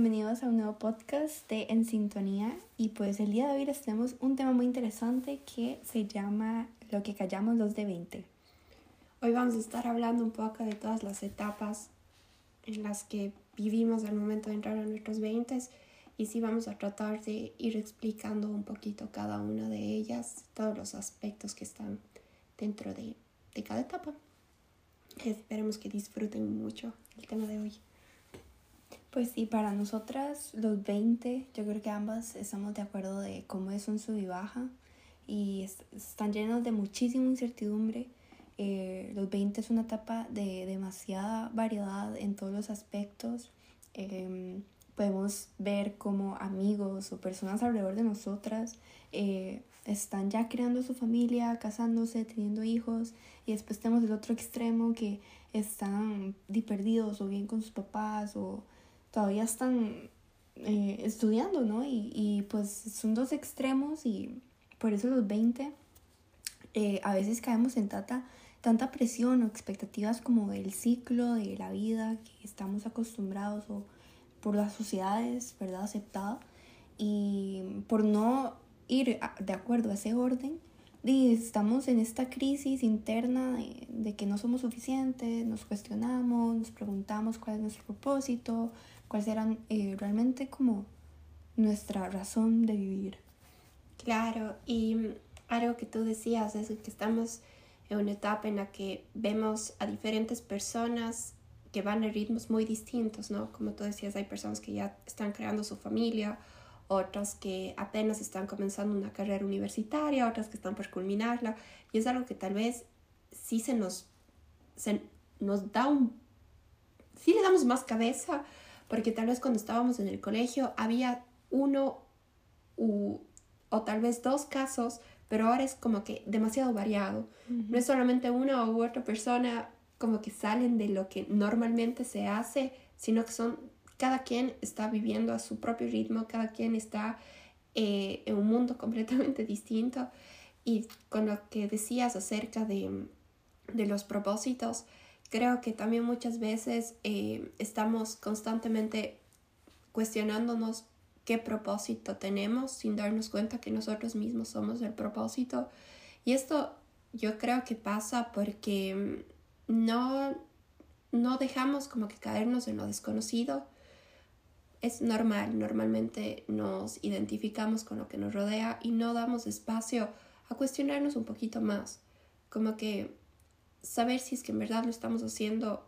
bienvenidos a un nuevo podcast de En Sintonía y pues el día de hoy les tenemos un tema muy interesante que se llama Lo que callamos los de 20. Hoy vamos a estar hablando un poco de todas las etapas en las que vivimos al momento de entrar a nuestros 20 y sí vamos a tratar de ir explicando un poquito cada una de ellas, todos los aspectos que están dentro de, de cada etapa. Esperemos que disfruten mucho el tema de hoy. Pues sí, para nosotras los 20, yo creo que ambas estamos de acuerdo de cómo es un sub y baja y están llenos de muchísima incertidumbre. Eh, los 20 es una etapa de demasiada variedad en todos los aspectos. Em, podemos ver como amigos o personas alrededor de nosotras eh, están ya creando su familia, casándose, teniendo hijos y después tenemos el otro extremo que están perdidos o bien con sus papás o todavía están eh, estudiando, ¿no? Y, y, pues son dos extremos y por eso los 20 eh, a veces caemos en tanta, tanta presión o expectativas como del ciclo de la vida que estamos acostumbrados o por las sociedades, ¿verdad? Aceptado y por no ir de acuerdo a ese orden, y estamos en esta crisis interna de, de, que no somos suficientes, nos cuestionamos, nos preguntamos cuál es nuestro propósito, cuáles eran eh, realmente como nuestra razón de vivir. Claro, y algo que tú decías es que estamos en una etapa en la que vemos a diferentes personas que van a ritmos muy distintos, ¿no? Como tú decías, hay personas que ya están creando su familia, otras que apenas están comenzando una carrera universitaria, otras que están por culminarla, y es algo que tal vez sí se nos, se nos da un, sí le damos más cabeza porque tal vez cuando estábamos en el colegio había uno u, o tal vez dos casos, pero ahora es como que demasiado variado. No es solamente una u otra persona como que salen de lo que normalmente se hace, sino que son, cada quien está viviendo a su propio ritmo, cada quien está eh, en un mundo completamente distinto. Y con lo que decías acerca de, de los propósitos, Creo que también muchas veces eh, estamos constantemente cuestionándonos qué propósito tenemos sin darnos cuenta que nosotros mismos somos el propósito. Y esto yo creo que pasa porque mm, no, no dejamos como que caernos en lo desconocido. Es normal, normalmente nos identificamos con lo que nos rodea y no damos espacio a cuestionarnos un poquito más. Como que saber si es que en verdad lo estamos haciendo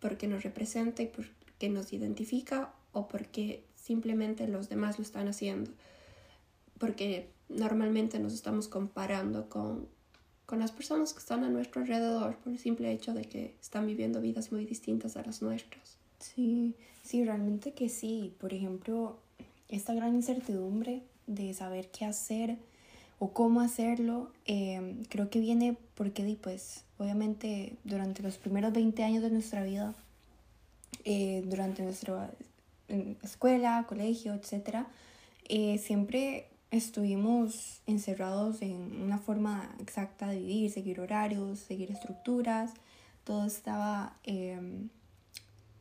porque nos representa y porque nos identifica o porque simplemente los demás lo están haciendo. Porque normalmente nos estamos comparando con, con las personas que están a nuestro alrededor por el simple hecho de que están viviendo vidas muy distintas a las nuestras. Sí, sí, realmente que sí. Por ejemplo, esta gran incertidumbre de saber qué hacer o cómo hacerlo, em, creo que viene porque, pues, obviamente durante los primeros 20 años de nuestra vida, eh, durante nuestra escuela, colegio, etc., eh, siempre estuvimos encerrados en una forma exacta de vivir, seguir horarios, seguir estructuras, todo estaba... Em,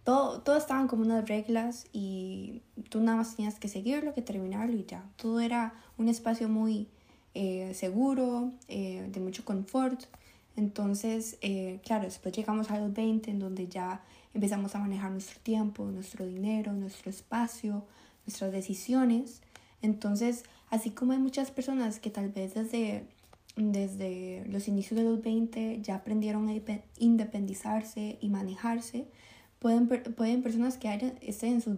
todo, todo estaban como unas reglas y tú nada más tenías que seguirlo, que terminarlo y ya. Todo era un espacio muy, eh, seguro, eh, de mucho confort. Entonces, eh, claro, después llegamos a los 20 en donde ya empezamos a manejar nuestro tiempo, nuestro dinero, nuestro espacio, nuestras decisiones. Entonces, así como hay muchas personas que tal vez desde, desde los inicios de los 20 ya aprendieron a independizarse y manejarse, pueden, pueden personas que estén en sus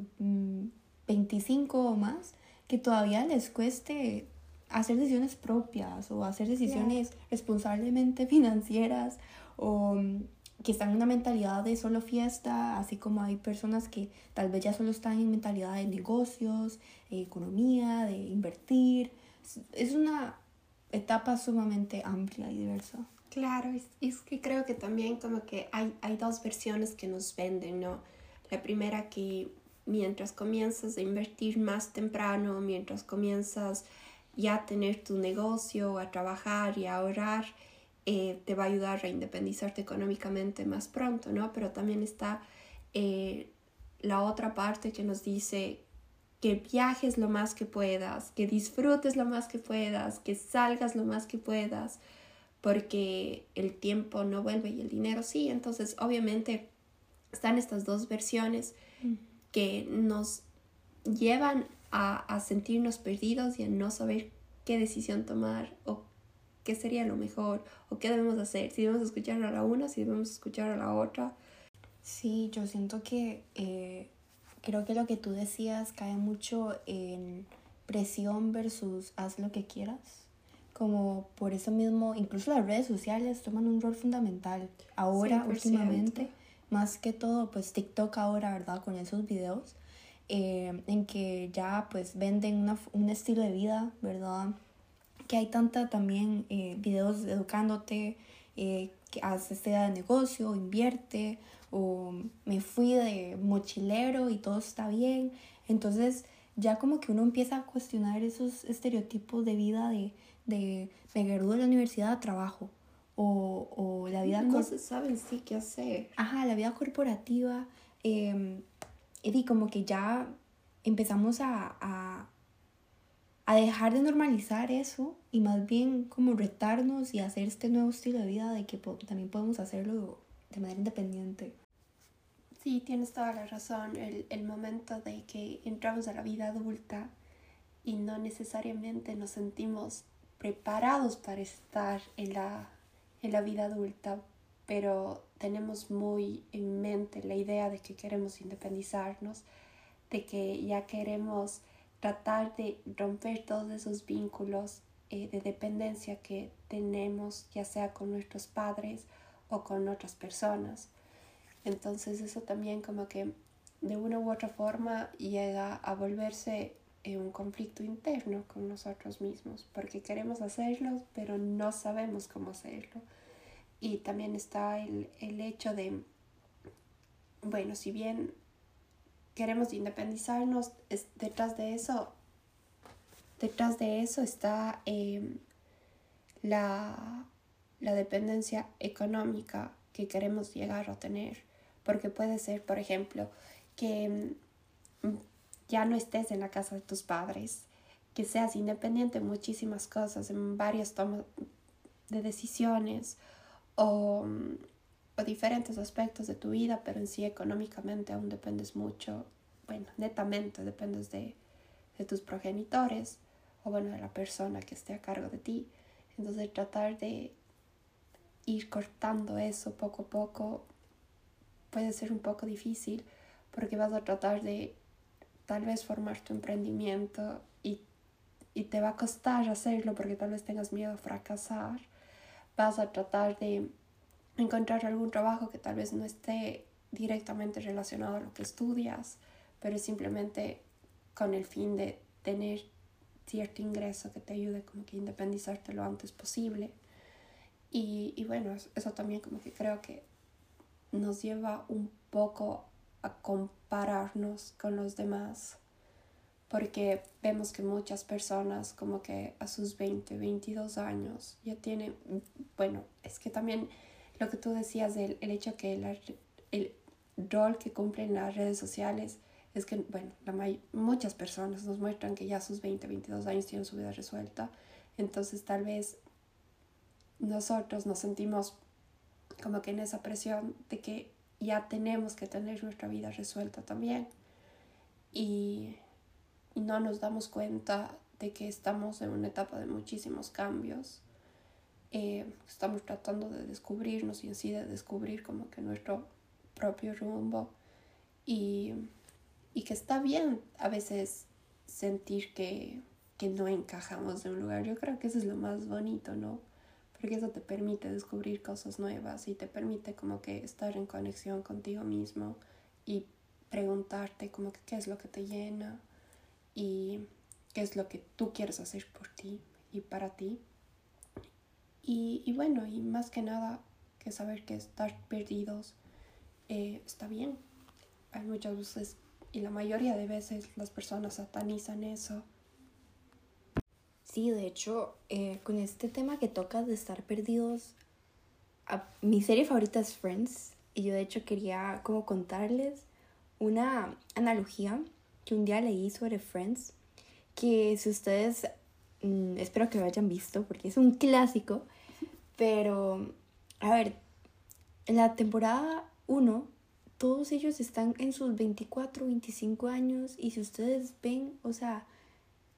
25 mm, o más que todavía les cueste hacer decisiones propias o hacer decisiones responsablemente financieras o mm, que están en una mentalidad de solo fiesta, así como hay personas que tal vez ya solo están en mentalidad de negocios, economía, de invertir. Es una etapa sumamente amplia y diversa. Claro, es, es, que creo que también como que hay, hay dos versiones que nos venden, ¿no? La primera que mientras comienzas a invertir más temprano, mientras comienzas ya tener tu negocio, a trabajar y a ahorrar, eh, te va a ayudar a independizarte económicamente más pronto, ¿no? Pero también está eh, la otra parte que nos dice que viajes lo más que puedas, que disfrutes lo más que puedas, que salgas lo más que puedas, porque el tiempo no vuelve y el dinero sí. Entonces, obviamente, están estas dos versiones mm. que nos llevan a, a, sentirnos perdidos y a no saber qué decisión tomar o qué sería lo mejor o qué debemos hacer, si debemos escuchar a la una, si debemos escuchar a la otra. Sí, yo siento que eh, creo que lo que tú decías cae mucho en presión versus haz lo que quieras. Como por eso mismo, incluso las redes sociales toman un rol fundamental ahora, últimamente, más que todo, pues TikTok ahora, ¿verdad? Con esos videos, eh, en que ya pues venden una, un estilo de vida, ¿verdad? Que hay tanta también eh, videos educándote, eh, que haces este de negocio, invierte, o me fui de mochilero y todo está bien. Entonces ya como que uno empieza a cuestionar esos estereotipos de vida de, de me de la universidad a trabajo o, o la vida... No se saben sí qué hacer. Ajá, la vida corporativa. Eh, y como que ya empezamos a, a, a dejar de normalizar eso y más bien como retarnos y hacer este nuevo estilo de vida de que también podemos hacerlo de manera independiente. Sí, tienes toda la razón. El, el momento de que entramos a la vida adulta y no necesariamente nos sentimos preparados para estar en la, en la vida adulta, pero tenemos muy en mente la idea de que queremos independizarnos, de que ya queremos tratar de romper todos esos vínculos eh, de dependencia que tenemos, ya sea con nuestros padres o con otras personas. Entonces eso también como que de una u otra forma llega a volverse un conflicto interno con nosotros mismos, porque queremos hacerlo, pero no sabemos cómo hacerlo. Y también está el, el hecho de, bueno, si bien queremos independizarnos, es, detrás de eso, detrás de eso está em, la, la dependencia económica que queremos llegar a tener porque puede ser, por ejemplo, que mm, ya no estés en la casa de tus padres, que seas independiente en muchísimas cosas, en varias tomas de decisiones o, mm, o, diferentes aspectos de tu vida, pero en sí económicamente aún dependes mucho, bueno, netamente dependes de, de tus progenitores o bueno, de la persona que esté a cargo de ti. Entonces tratar de ir cortando eso poco a poco puede ser un poco difícil porque vas a tratar de tal vez formar tu emprendimiento y, y te va a costar hacerlo porque tal vez tengas miedo a fracasar. Vas a tratar de encontrar algún trabajo que tal vez no esté directamente relacionado a lo que estudias, pero simplemente con el fin de tener cierto ingreso que te ayude como que independizarte lo antes posible. Y, y bueno, eso también como que creo que nos lleva un poco a compararnos con los demás porque vemos que muchas personas como que a sus 20, 22 años ya tienen, bueno, es que también lo que tú decías del el hecho que el rol que cumplen las redes sociales es que, bueno, la muchas personas nos muestran que ya a sus 20, 22 años tienen su vida resuelta, entonces tal vez nosotros nos sentimos como que en esa presión de que ya tenemos que tener nuestra vida resuelta también. Y, no nos damos cuenta de que estamos en una etapa de muchísimos cambios. Eh, estamos tratando de descubrirnos y en sí de descubrir como que nuestro propio rumbo y, y que está bien a veces sentir que, que no encajamos en un lugar. Yo creo que eso es lo más bonito, ¿no? porque eso te permite descubrir cosas nuevas y te permite como que estar en conexión contigo mismo y preguntarte como que qué es lo que te llena y qué es lo que tú quieres hacer por ti y para ti. Y, y bueno, y más que nada que saber que estar perdidos eh, está bien. Hay muchas veces, y la mayoría de veces las personas satanizan eso Sí, de hecho, eh, con este tema que tocas de estar perdidos, mi serie favorita es Friends y yo de hecho quería como contarles una analogía un día leí sobre Friends, que si ustedes, mm, espero que lo hayan visto porque es un clásico, pero, a ver, en la temporada 1, todos ellos están en sus 24, 25 años y si ustedes ven, o sea,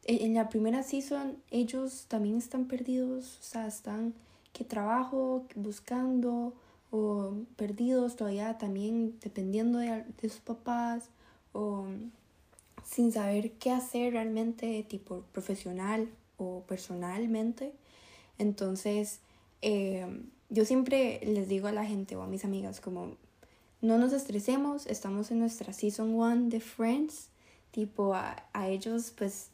e, en la primera season ellos también están perdidos, o sea, están que trabajo, buscando o perdidos todavía también dependiendo de, de sus papás o sin saber qué hacer realmente tipo profesional o personalmente. Entonces, eh, yo siempre les digo a la gente o a mis amigas como, no nos estresemos, estamos en nuestra season one de Friends, tipo a, a ellos pues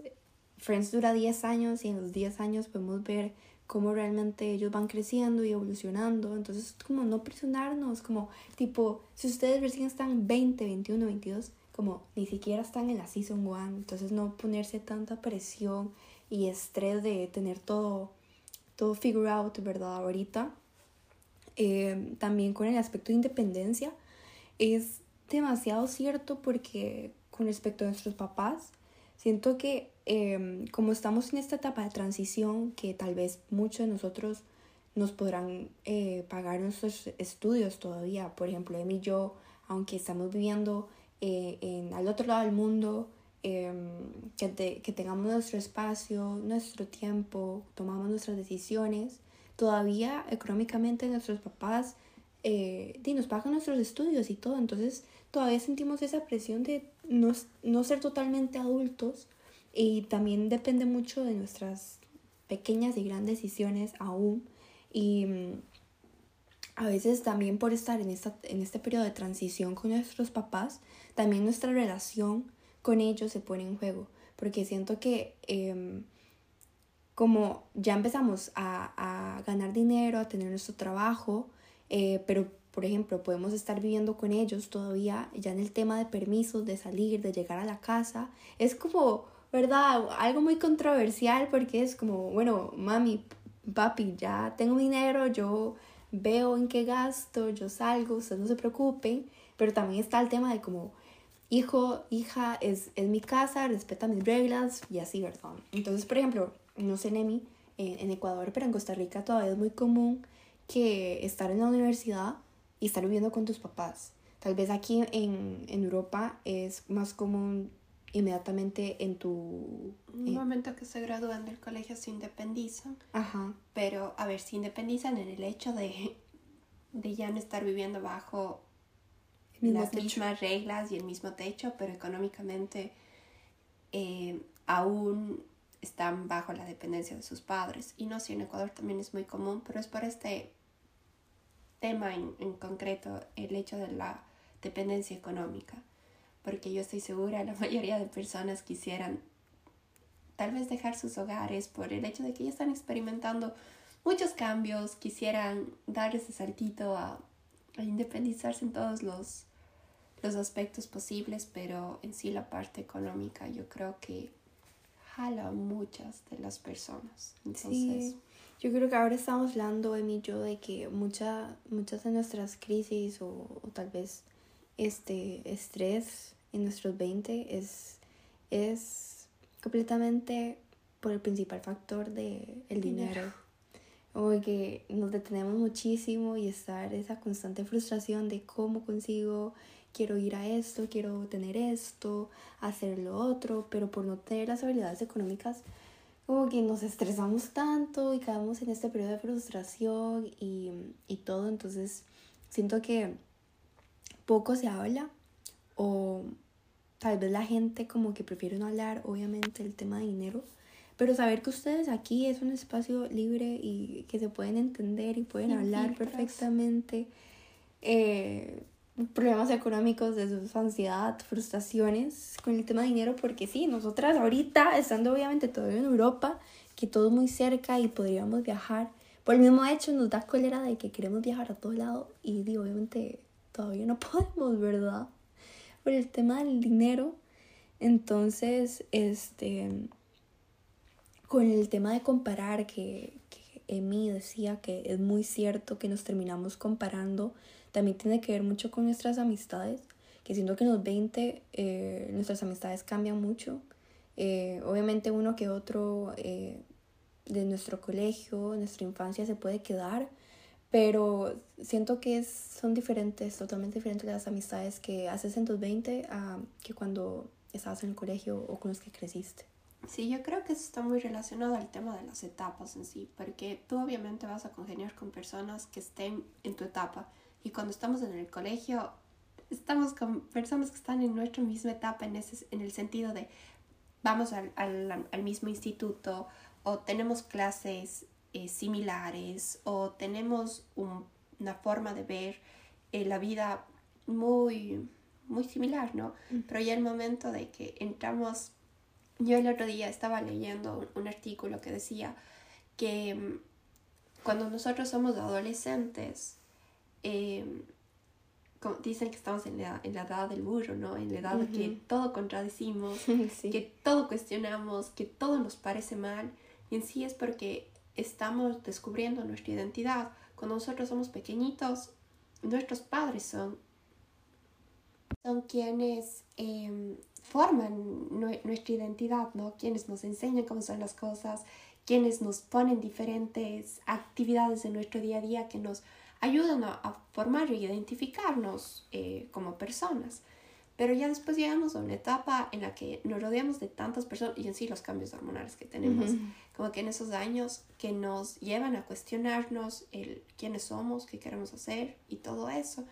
Friends dura 10 años y en los 10 años podemos ver cómo realmente ellos van creciendo y evolucionando. Entonces, como no presionarnos, como tipo, si ustedes recién están 20, 21, 22, como ni siquiera están en la season 1, entonces no ponerse tanta presión y estrés de tener todo, todo figure out, ¿verdad? Ahorita. Eh, también con el aspecto de independencia, es demasiado cierto porque con respecto a nuestros papás, siento que Em, como estamos en esta etapa de transición, que tal vez muchos de nosotros nos podrán eh, pagar nuestros estudios todavía, por ejemplo, Emi y yo, aunque estamos viviendo eh, en, al otro lado del mundo, em, que, que, tengamos nuestro espacio, nuestro tiempo, tomamos nuestras decisiones, todavía económicamente nuestros papás eh, nos pagan nuestros estudios y todo, entonces todavía sentimos esa presión de no, no ser totalmente adultos. Y también depende mucho de nuestras pequeñas y grandes decisiones aún. Y mm, a veces también por estar en, esta, en este periodo de transición con nuestros papás, también nuestra relación con ellos se pone en juego. Porque siento que em, como ya empezamos a, a, ganar dinero, a tener nuestro trabajo, eh, pero por ejemplo podemos estar viviendo con ellos todavía, ya en el tema de permisos, de salir, de llegar a la casa, es como ¿verdad? Algo muy controversial porque es como, bueno, mami, papi, ya tengo dinero, yo veo en qué gasto, yo salgo, ustedes no se preocupen, pero también está el tema de como, hijo, hija, es, es mi casa, respeta mis reglas y así, ¿verdad? Entonces, por ejemplo, no sé, Nemi, en, en Ecuador, pero en Costa Rica todavía es muy común que estar en la universidad y estar viviendo con tus papás. Tal vez aquí en, en Europa es más común inmediatamente en tu... En el momento que se gradúan del colegio se independizan. Ajá. Pero, a ver, se independizan en el hecho de, de ya no estar viviendo bajo las mismas reglas y el mismo techo, pero económicamente eh, aún están bajo la dependencia de sus padres. Y no sé, en Ecuador también es muy común, pero es por este tema en, en concreto, el hecho de la dependencia económica porque yo estoy segura la mayoría de personas quisieran tal vez dejar sus hogares por el hecho de que ya están experimentando muchos cambios, quisieran dar ese saltito a, a independizarse en todos los, los aspectos posibles, pero en sí la parte económica yo creo que jala a muchas de las personas. Entonces, sí, yo creo que ahora estamos hablando, Emi y yo, de que mucha, muchas de nuestras crisis o, o tal vez este estrés en nuestros 20 es, es completamente por el principal factor de el dinero. O que nos detenemos muchísimo y estar esa constante frustración de cómo consigo, quiero ir a esto, quiero tener esto, hacer lo otro, pero por no tener las habilidades económicas, como que nos estresamos tanto y caemos en este periodo de frustración y, y todo. Entonces, siento que poco se habla o tal vez la gente como que prefiere no hablar, obviamente, el tema de dinero, pero saber que ustedes aquí es un espacio libre y que se pueden entender y pueden hablar perfectamente eh, problemas económicos, de su ansiedad, frustraciones con el tema de dinero, porque sí, nosotras ahorita, estando obviamente todavía en Europa, que todo es muy cerca y podríamos viajar, por el mismo hecho nos da cólera de que queremos viajar a todo lado y obviamente todavía no podemos, ¿verdad? por el tema del dinero. Entonces, este, con el tema de comparar, que, que Emi decía que es muy cierto que nos terminamos comparando, también tiene que ver mucho con nuestras amistades, que siento que en los 20 eh, nuestras amistades cambian mucho. Eh, obviamente uno que otro eh, de nuestro colegio, nuestra infancia se puede quedar, pero siento que es, son diferentes, totalmente diferentes las amistades que haces en tus 20 a que cuando estabas en el colegio o con los que creciste. Sí, yo creo que eso está muy relacionado al tema de las etapas en sí, porque tú obviamente vas a congeniar con personas que estén en tu etapa y cuando estamos en el colegio estamos con personas que están en nuestra misma etapa en, ese, en el sentido de vamos al, al, al mismo instituto o tenemos clases eh, similares o tenemos un, una forma de ver eh, la vida muy, muy similar, ¿no? Pero ya el momento de que entramos, yo el otro día estaba leyendo un, un artículo que decía que mm, cuando nosotros somos adolescentes, eh, dicen que estamos en la, en la, edad del burro, ¿no? En la edad de que todo contradecimos, que todo cuestionamos, que todo nos parece mal. Y en sí es porque estamos descubriendo nuestra identidad. Cuando nosotros somos pequeñitos, nuestros padres son, son quienes em, forman nuestra identidad, ¿no? Quienes nos enseñan cómo son las cosas, quienes nos ponen diferentes actividades en nuestro día a día que nos ayudan a, formar y identificarnos eh, como personas. Pero ya después llegamos a una etapa en la que nos rodeamos de tantas personas y en sí los cambios hormonales que tenemos, como que en esos años que nos llevan a cuestionarnos el quiénes somos, qué queremos hacer y todo eso.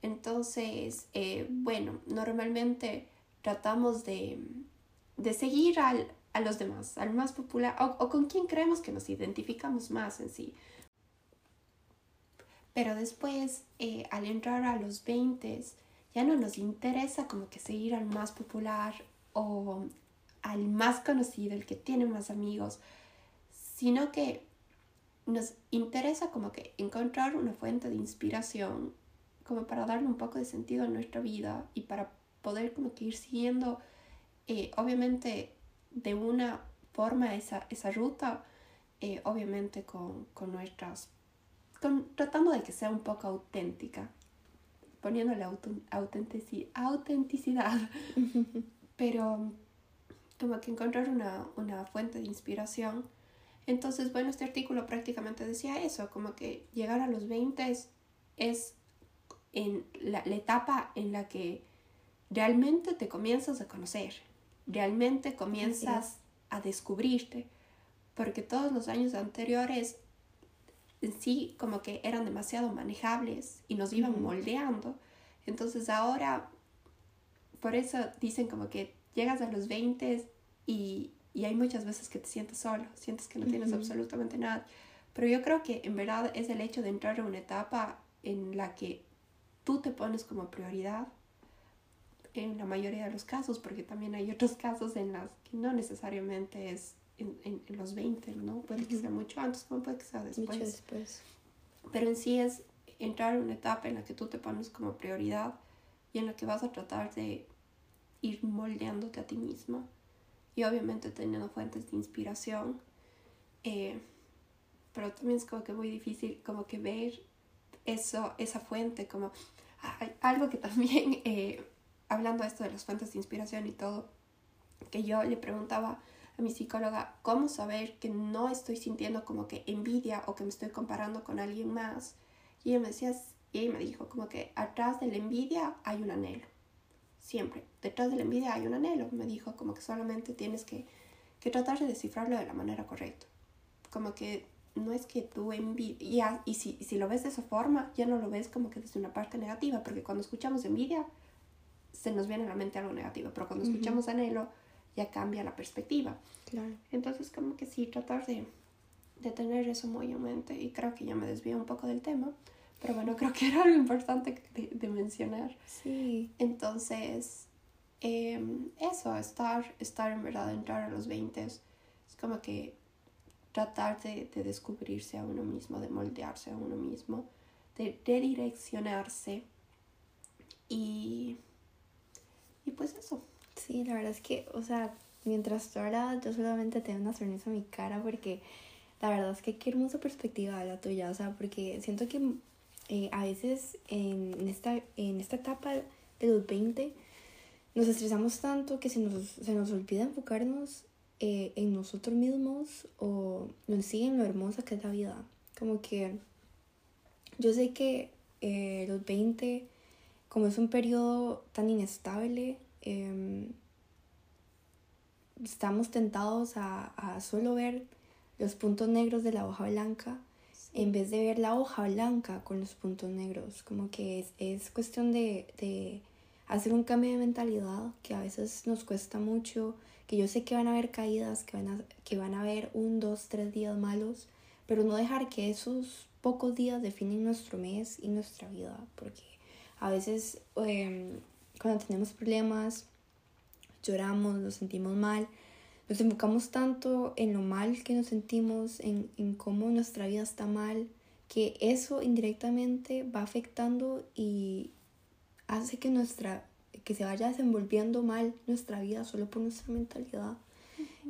Entonces, eh, bueno, normalmente tratamos de, de seguir al, a los demás, al más popular o, o con quien creemos que nos identificamos más en sí. Pero después, eh, al entrar a los 20, ya no nos interesa como que seguir al más popular o al más conocido, el que tiene más amigos, sino que nos interesa como que encontrar una fuente de inspiración como para darle un poco de sentido a nuestra vida y para poder como que ir siguiendo eh, obviamente de una forma esa, esa ruta eh, obviamente con, con nuestras tratando de que sea un poco auténtica, poniéndole autenticidad, pero como que encontrar una, una fuente de inspiración. Entonces, bueno, este artículo prácticamente decía eso, como que llegar a los 20 es, en la, etapa en la que realmente te comienzas a conocer, realmente comienzas a descubrirte, porque todos los años anteriores sí como que eran demasiado manejables y nos iban moldeando. Entonces ahora, por eso dicen como que llegas a los 20 y, y hay muchas veces que te sientes solo, sientes que no tienes absolutamente nada. Pero yo creo que en verdad es el hecho de entrar a una etapa en la que tú te pones como prioridad en la mayoría de los casos, porque también hay otros casos en los que no necesariamente es en, en, los 20, ¿no? Puede que sea mucho antes, como puede que sea después. Mucho después. Pero en sí es entrar en una etapa en la que tú te pones como prioridad y en la que vas a tratar de ir moldeándote a ti misma y obviamente teniendo fuentes de inspiración. Eh, pero también es como que muy difícil como que ver eso, esa fuente, como algo que también, eh, hablando esto de las fuentes de inspiración y todo, que yo le preguntaba a mi psicóloga cómo saber que no estoy sintiendo como que envidia o que me estoy comparando con alguien más. Y ella me decía, y ella me dijo como que atrás de la envidia hay un anhelo. Siempre, detrás de la envidia hay un anhelo. Me dijo como que solamente tienes que, que tratar de descifrarlo de la manera correcta. Como que no es que tú envidia, y si, si lo ves de esa forma, ya no lo ves como que desde una parte negativa, porque cuando escuchamos envidia, se nos viene a la mente algo negativo, pero cuando escuchamos anhelo, ya cambia la perspectiva. Claro. Entonces, como que sí, tratar de, de tener eso muy en mente y creo que ya me desvío un poco del tema, pero bueno, creo que era algo importante de, de mencionar. Sí. Entonces, em, eso, estar, estar en verdad, entrar a los 20 es como que tratar de, de, descubrirse a uno mismo, de moldearse a uno mismo, de redireccionarse y, y pues eso. Sí, la verdad es que, o sea, mientras tú hablabas, yo solamente tengo una sonrisa en mi cara porque la verdad es que qué hermosa perspectiva la tuya, o sea, porque siento que eh, a veces en esta, en esta etapa de los 20, nos estresamos tanto que se nos, se nos olvida enfocarnos eh, en nosotros mismos o en sí en lo hermosa que es la vida. Como que yo sé que eh, los 20, como es un periodo tan inestable, em, estamos tentados a, a, solo ver los puntos negros de la hoja blanca en vez de ver la hoja blanca con los puntos negros. Como que es, es cuestión de, de, hacer un cambio de mentalidad que a veces nos cuesta mucho, que yo sé que van a haber caídas, que van a, que van a haber un, dos, tres días malos, pero no dejar que esos pocos días definen nuestro mes y nuestra vida, porque a veces em, cuando tenemos problemas, lloramos, nos sentimos mal, nos enfocamos tanto en lo mal que nos sentimos, en, en cómo nuestra vida está mal, que eso indirectamente va afectando y hace que nuestra que se vaya desenvolviendo mal nuestra vida solo por nuestra mentalidad.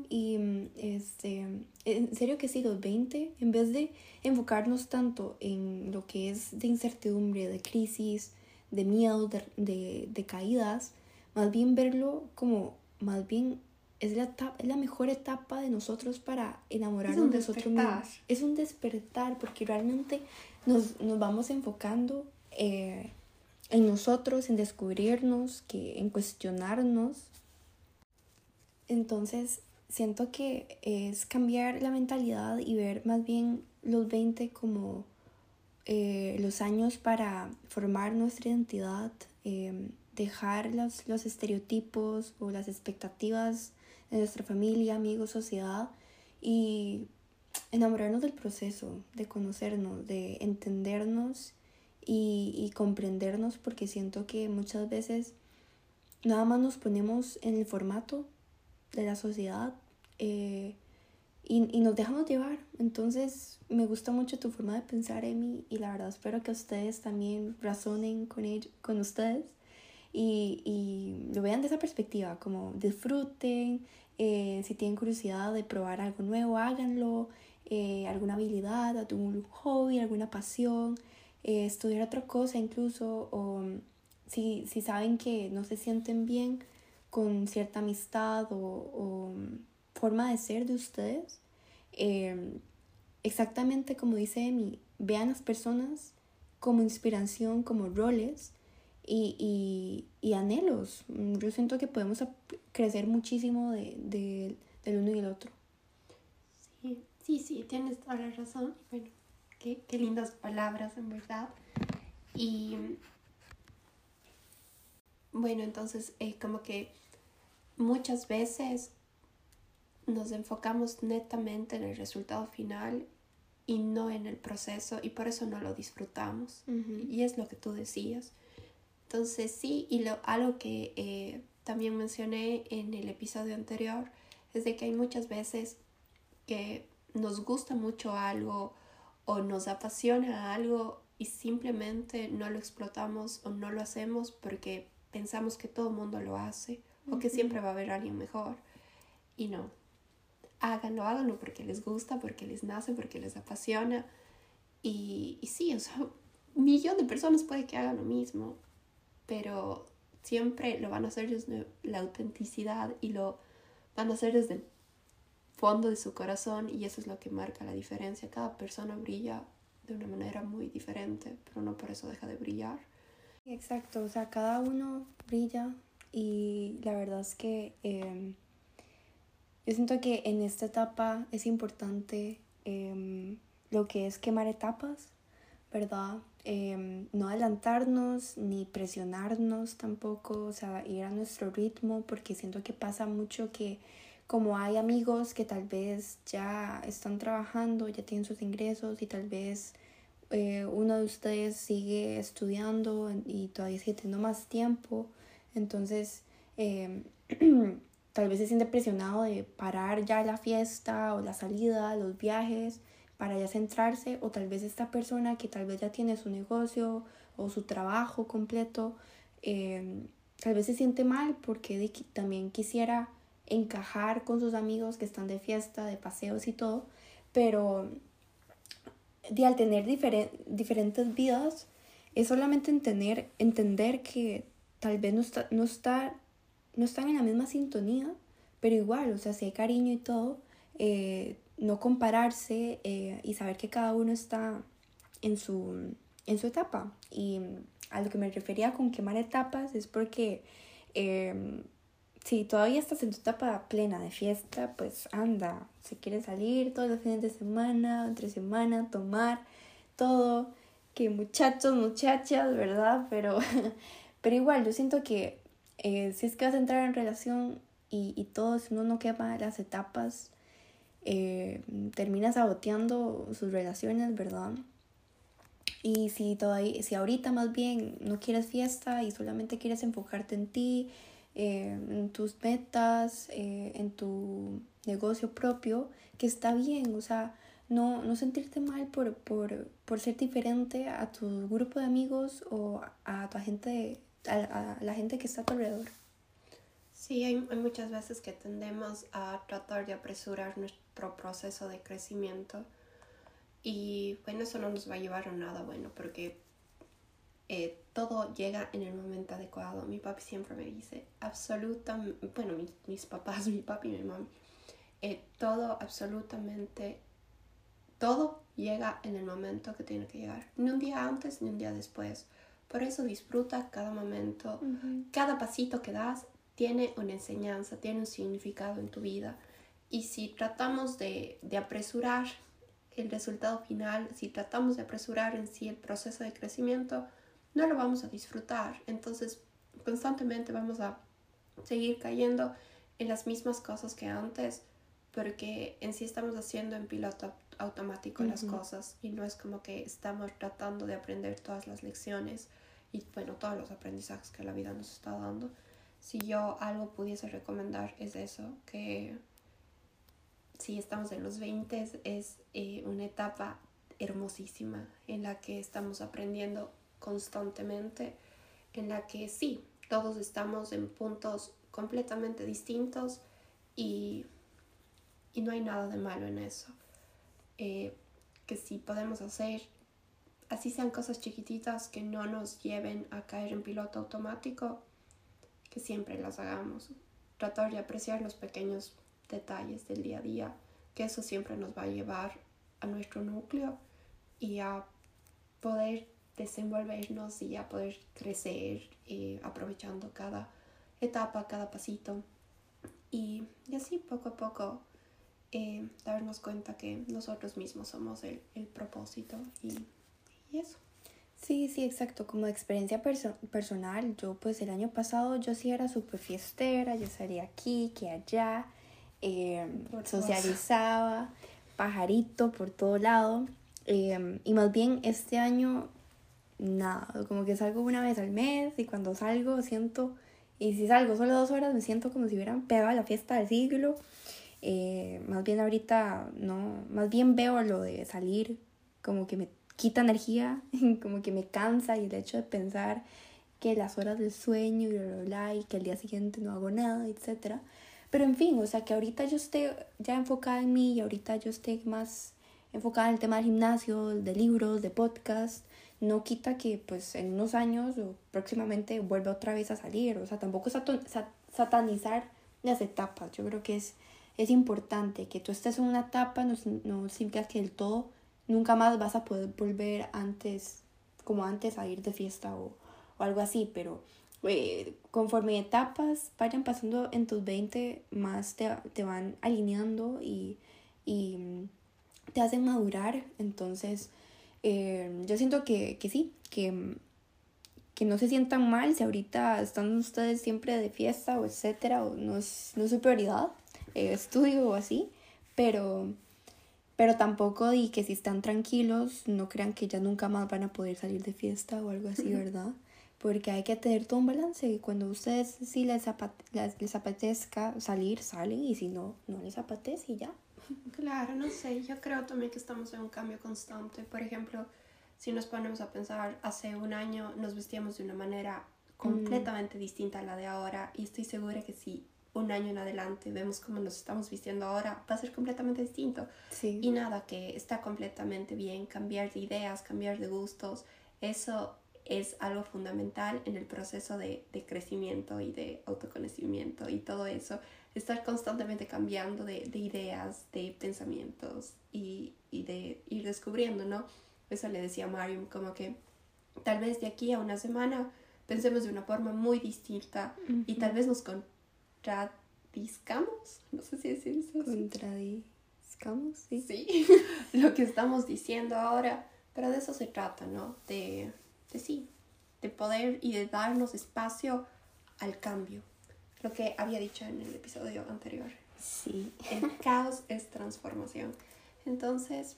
Y este, en serio que sí, los 20, en vez de enfocarnos tanto en lo que es de incertidumbre, de crisis, de miedo, de, de, de caídas, más bien verlo como, más bien es la, es la mejor etapa de nosotros para enamorarnos de nosotros mismos. Es un despertar porque realmente nos, nos vamos enfocando eh, en nosotros, en descubrirnos, que, en cuestionarnos. Entonces, siento que es cambiar la mentalidad y ver más bien los 20 como eh, los años para formar nuestra identidad, eh, dejar los, los estereotipos o las expectativas de nuestra familia, amigos, sociedad y enamorarnos del proceso, de conocernos, de entendernos y, y, comprendernos porque siento que muchas veces nada más nos ponemos en el formato de la sociedad eh, y, y, nos dejamos llevar. Entonces me gusta mucho tu forma de pensar, Emi, y la verdad espero que ustedes también razonen con, ello, con ustedes y, y lo vean de esa perspectiva, como disfruten, eh, si tienen curiosidad de probar algo nuevo, háganlo, eh, alguna habilidad, algún hobby, alguna pasión, eh, estudiar otra cosa incluso, o mm, si, si saben que no se sienten bien con cierta amistad o, o mm, forma de ser de ustedes, em, exactamente como dice Emi, vean las personas como inspiración, como roles y, y, y, anhelos. Yo siento que podemos crecer muchísimo de, de, del uno y el otro. Sí, sí, sí, tienes toda la razón. Bueno, qué, qué lindas palabras, en verdad. Y bueno, entonces, eh, como que muchas veces nos enfocamos netamente en el resultado final y no en el proceso y por eso no lo disfrutamos. Uh -huh. Y es lo que tú decías entonces sí, y lo, algo que eh, también mencioné en el episodio anterior es de que hay muchas veces que nos gusta mucho algo o nos apasiona algo y simplemente no lo explotamos o no lo hacemos porque pensamos que todo el mundo lo hace o que siempre va a haber alguien mejor. Y no, háganlo, háganlo porque les gusta, porque les nace, porque les apasiona. Y, y sí, o sea, un millón de personas puede que hagan lo mismo pero siempre lo van a hacer desde la autenticidad y lo van a hacer desde el fondo de su corazón y eso es lo que marca la diferencia. Cada persona brilla de una manera muy diferente, pero no por eso deja de brillar. Exacto, o sea, cada uno brilla y la verdad es que eh, yo siento que en esta etapa es importante eh, lo que es quemar etapas, ¿verdad? eh, no adelantarnos ni presionarnos tampoco, o sea, ir a nuestro ritmo, porque siento que pasa mucho que como hay amigos que tal vez ya están trabajando, ya tienen sus ingresos y tal vez eh, uno de ustedes sigue estudiando y todavía sigue teniendo más tiempo, entonces eh, tal vez se siente presionado de parar ya la fiesta o la salida, los viajes para ya centrarse o tal vez esta persona que tal vez ya tiene su negocio o su trabajo completo, eh, tal vez se siente mal porque también quisiera encajar con sus amigos que están de fiesta, de paseos y todo, pero de al tener diferentes vidas es solamente entender, entender que tal vez no, está, no, está, no están en la misma sintonía, pero igual, o sea, si hay cariño y todo, eh, no compararse eh, y saber que cada uno está en su, en su etapa. Y a lo que me refería con quemar etapas es porque em, si todavía estás en tu etapa plena de fiesta, pues anda, si quieres salir todos los fines de semana, entre semana, tomar todo, que muchachos, muchachas, ¿verdad? Pero, pero igual, yo siento que eh, si es que vas a entrar en relación y, y todo, si uno no quema las etapas, eh, termina saboteando sus relaciones, ¿verdad? Y si, todavía, si ahorita más bien no quieres fiesta y solamente quieres enfocarte en ti, eh, en tus metas, eh, en tu negocio propio, que está bien, o sea, no, no sentirte mal por, por, por ser diferente a tu grupo de amigos o a tu gente, a, la gente que está a tu alrededor. Sí, hay, hay, muchas veces que tendemos a tratar de apresurar nuestro proceso de crecimiento y bueno, eso no nos va a llevar a nada bueno porque eh, todo llega en el momento adecuado. Mi papi siempre me dice, absolutamente, bueno, mis, mis papás, mi papi y mi mamá, eh, todo absolutamente, todo llega en el momento que tiene que llegar. Ni un día antes ni un día después. Por eso disfruta cada momento, cada pasito que das tiene una enseñanza, tiene un significado en tu vida. Y si tratamos de, de apresurar el resultado final, si tratamos de apresurar en sí el proceso de crecimiento, no lo vamos a disfrutar. Entonces, constantemente vamos a seguir cayendo en las mismas cosas que antes, porque en sí estamos haciendo en piloto automático las cosas y no es como que estamos tratando de aprender todas las lecciones y bueno, todos los aprendizajes que la vida nos está dando. Si yo algo pudiese recomendar es eso, que si estamos en los 20 es eh, una etapa hermosísima en la que estamos aprendiendo constantemente, en la que sí, todos estamos en puntos completamente distintos y, y no hay nada de malo en eso. Eh, que si podemos hacer, así sean cosas chiquititas que no nos lleven a caer en piloto automático, que siempre las hagamos. Tratar de apreciar los pequeños detalles del día a día, que eso siempre nos va a llevar a nuestro núcleo y a poder desenvolvernos y a poder crecer eh, aprovechando cada etapa, cada pasito y, así poco a poco eh, darnos cuenta que nosotros mismos somos el, el propósito y, y, eso. Sí, sí, exacto. Como experiencia personal, yo pues el año pasado yo sí era súper fiestera, yo salía aquí, que allá, eh, socializaba, pajarito por todo lado. y más bien este año nada, como que salgo una vez al mes y cuando salgo siento, y si salgo solo dos horas me siento como si hubieran pegado la fiesta del siglo. Eh, más bien ahorita no, más bien veo lo de salir como que me quita energía, como que me cansa y el hecho de pensar que las horas del sueño y bla, bla, y que el día siguiente no hago nada, etc. Pero en fin, o sea, que ahorita yo esté ya enfocada en mí y ahorita yo esté más enfocada en el tema del gimnasio, de libros, de podcast, no quita que pues en unos años o próximamente vuelva otra vez a salir. O sea, tampoco satanizar las etapas. Yo creo que es, es importante que tú estés en una etapa, no, no significa que del todo nunca más vas a poder volver antes, como antes, a ir de fiesta o, o algo así, pero eh, conforme etapas vayan pasando en tus 20, más te, te van alineando y, y te hacen madurar. Entonces, eh, yo siento que, que sí, que, que, no se sientan mal si ahorita están ustedes siempre de fiesta o etcétera, o no es, no es su prioridad, eh, estudio o así, pero, pero tampoco di que si están tranquilos, no crean que ya nunca más van a poder salir de fiesta o algo así, ¿verdad? Porque hay que tener todo un balance y cuando ustedes sí les, les apetezca salir, salen y si no, no les apetece y ya. Claro, no sé, yo creo también que estamos en un cambio constante. Por ejemplo, si nos ponemos a pensar, hace un año nos vestíamos de una manera completamente distinta a la de ahora y estoy segura que si un año en adelante vemos cómo nos estamos vistiendo ahora, va a ser completamente distinto. Sí. Y nada, que está completamente bien, cambiar de ideas, cambiar de gustos, eso es algo fundamental en el proceso de, de, crecimiento y de autoconocimiento y todo eso. Estar constantemente cambiando de, de ideas, de pensamientos y, y, de ir descubriendo, ¿no? Eso le decía a Mariam, como que tal vez de aquí a una semana pensemos de una forma muy distinta y tal vez nos contradizcamos, no sé si decir eso. Contradizcamos, sí. Sí, lo que estamos diciendo ahora, pero de eso se trata, ¿no? De de sí, de poder y de darnos espacio al cambio. Lo que había dicho en el episodio anterior. Sí. El caos es transformación. Entonces,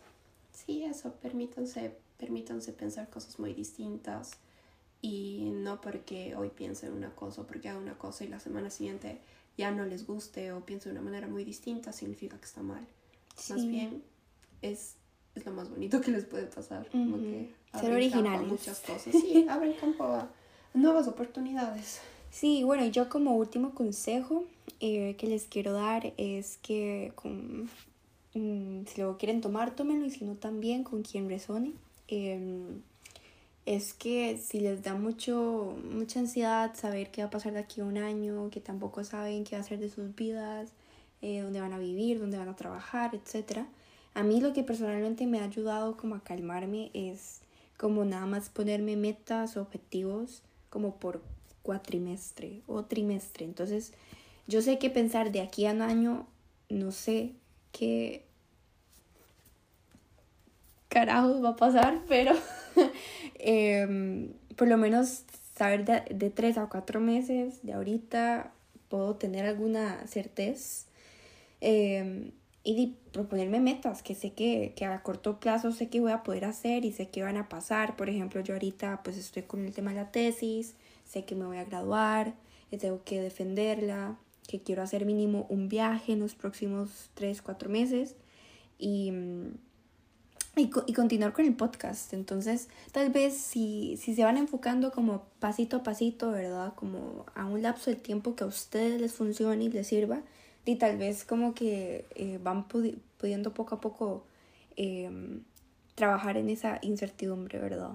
sí, eso, permítanse, permítanse pensar cosas muy distintas y no porque hoy piensen una cosa o porque haga una cosa y la semana siguiente ya no les guste o piense de una manera muy distinta, significa que está mal. Más bien, es es lo más bonito que les puede pasar. Como que Ser originales. Muchas cosas. Sí, abren campo a nuevas oportunidades. Sí, bueno, yo como último consejo eh, que les quiero dar es que con, mm, si lo quieren tomar, tómenlo y si no también con quien resone. Em, es que si les da mucho, mucha ansiedad saber qué va a pasar de aquí a un año, que tampoco saben qué va a hacer de sus vidas, eh, dónde van a vivir, dónde van a trabajar, etcétera a mí lo que personalmente me ha ayudado como a calmarme es como nada más ponerme metas, objetivos como por cuatrimestre o trimestre. Entonces, yo sé que pensar de aquí a un año, no sé qué carajos va a pasar, pero em, por lo menos saber de, tres a cuatro meses de ahorita puedo tener alguna certeza. Em, y proponerme metas que sé que, que, a corto plazo sé que voy a poder hacer y sé que van a pasar. Por ejemplo, yo ahorita pues estoy con el tema de la tesis, sé que me voy a graduar, y tengo que defenderla, que quiero hacer mínimo un viaje en los próximos 3, 4 meses y, y, y, continuar con el podcast. Entonces, tal vez si, si se van enfocando como pasito a pasito, ¿verdad? Como a un lapso de tiempo que a ustedes les funcione y les sirva, y tal vez como que eh, van pudiendo poco a poco em, trabajar en esa incertidumbre, ¿verdad?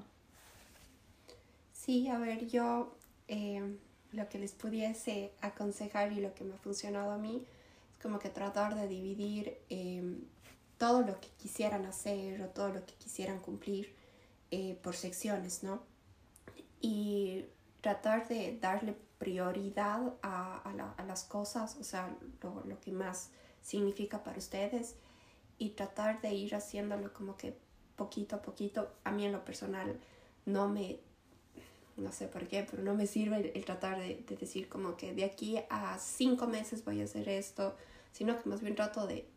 Sí, a ver, yo em, lo que les pudiese aconsejar y lo que me ha funcionado a mí es como que tratar de dividir em, todo lo que quisieran hacer o todo lo que quisieran cumplir eh, por secciones, ¿no? Y tratar de darle prioridad a, a, las cosas, o sea, lo, lo, que más significa para ustedes y tratar de ir haciéndolo como que poquito a poquito. A mí en lo personal no me, no sé por qué, pero no me sirve el, tratar de, de, decir como que de aquí a cinco meses voy a hacer esto, sino que más bien trato de,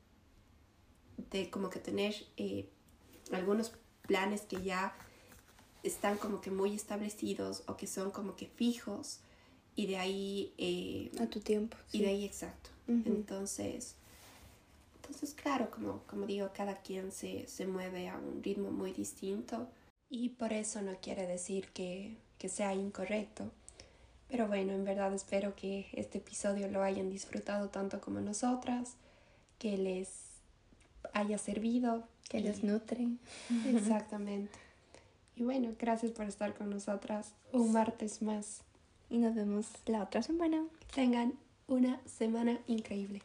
de como que tener eh, algunos planes que ya están como que muy establecidos o que son como que fijos y de ahí... Eh, a tu tiempo. Y de ahí, exacto. Entonces, entonces, claro, como, como digo, cada quien se, se mueve a un ritmo muy distinto y por eso no quiere decir que, que sea incorrecto. Pero bueno, en verdad espero que este episodio lo hayan disfrutado tanto como nosotras, que les haya servido. Que les nutre. Exactamente. Y bueno, gracias por estar con nosotras un martes más y nos vemos la otra semana. Tengan una semana increíble.